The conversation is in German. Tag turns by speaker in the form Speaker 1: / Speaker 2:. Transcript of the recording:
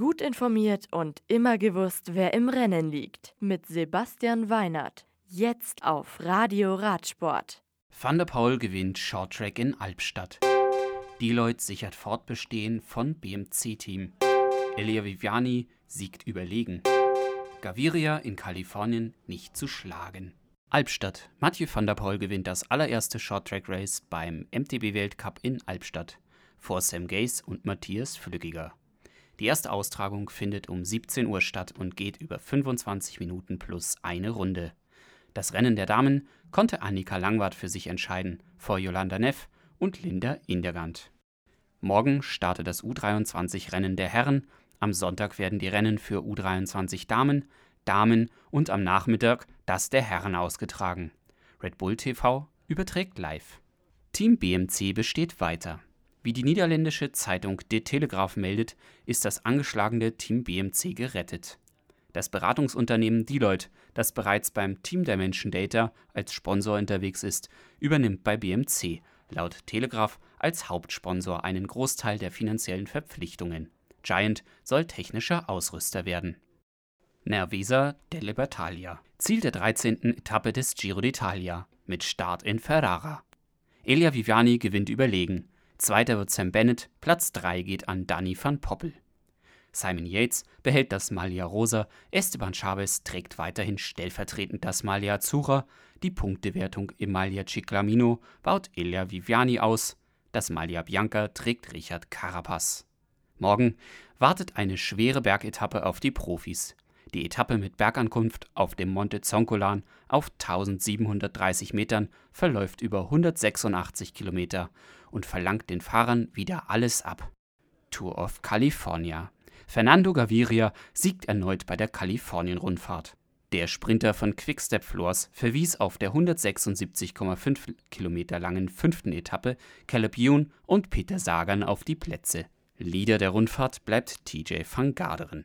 Speaker 1: Gut informiert und immer gewusst, wer im Rennen liegt. Mit Sebastian Weinert. Jetzt auf Radio Radsport.
Speaker 2: Van der Paul gewinnt Shorttrack in Albstadt. Deloitte sichert Fortbestehen von BMC-Team. Elia Viviani siegt überlegen. Gaviria in Kalifornien nicht zu schlagen. Albstadt. Mathieu van der Poel gewinnt das allererste Shorttrack-Race beim MTB-Weltcup in Albstadt vor Sam Gaze und Matthias Flückiger. Die erste Austragung findet um 17 Uhr statt und geht über 25 Minuten plus eine Runde. Das Rennen der Damen konnte Annika Langwart für sich entscheiden, vor Yolanda Neff und Linda Indergand. Morgen startet das U23-Rennen der Herren, am Sonntag werden die Rennen für U23 Damen, Damen und am Nachmittag das der Herren ausgetragen. Red Bull TV überträgt live. Team BMC besteht weiter. Wie die niederländische Zeitung De Telegraaf meldet, ist das angeschlagene Team BMC gerettet. Das Beratungsunternehmen Deloitte, das bereits beim Team Dimension Data als Sponsor unterwegs ist, übernimmt bei BMC laut Telegraph als Hauptsponsor einen Großteil der finanziellen Verpflichtungen. Giant soll technischer Ausrüster werden. Nervesa delle Battaglia, Ziel der 13. Etappe des Giro d'Italia, mit Start in Ferrara. Elia Viviani gewinnt überlegen. Zweiter wird Sam Bennett, Platz 3 geht an Danny van Poppel. Simon Yates behält das Malia Rosa, Esteban Chavez trägt weiterhin stellvertretend das Malia Azura, die Punktewertung im Malia Ciclamino baut Elia Viviani aus, das Malia Bianca trägt Richard Carapaz. Morgen wartet eine schwere Bergetappe auf die Profis. Die Etappe mit Bergankunft auf dem Monte Zoncolan auf 1730 Metern verläuft über 186 Kilometer und verlangt den Fahrern wieder alles ab. Tour of California. Fernando Gaviria siegt erneut bei der Kalifornien-Rundfahrt. Der Sprinter von Quickstep Floors verwies auf der 176,5 Kilometer langen fünften Etappe Caleb Youn und Peter Sagan auf die Plätze. Leader der Rundfahrt bleibt TJ van Garderen.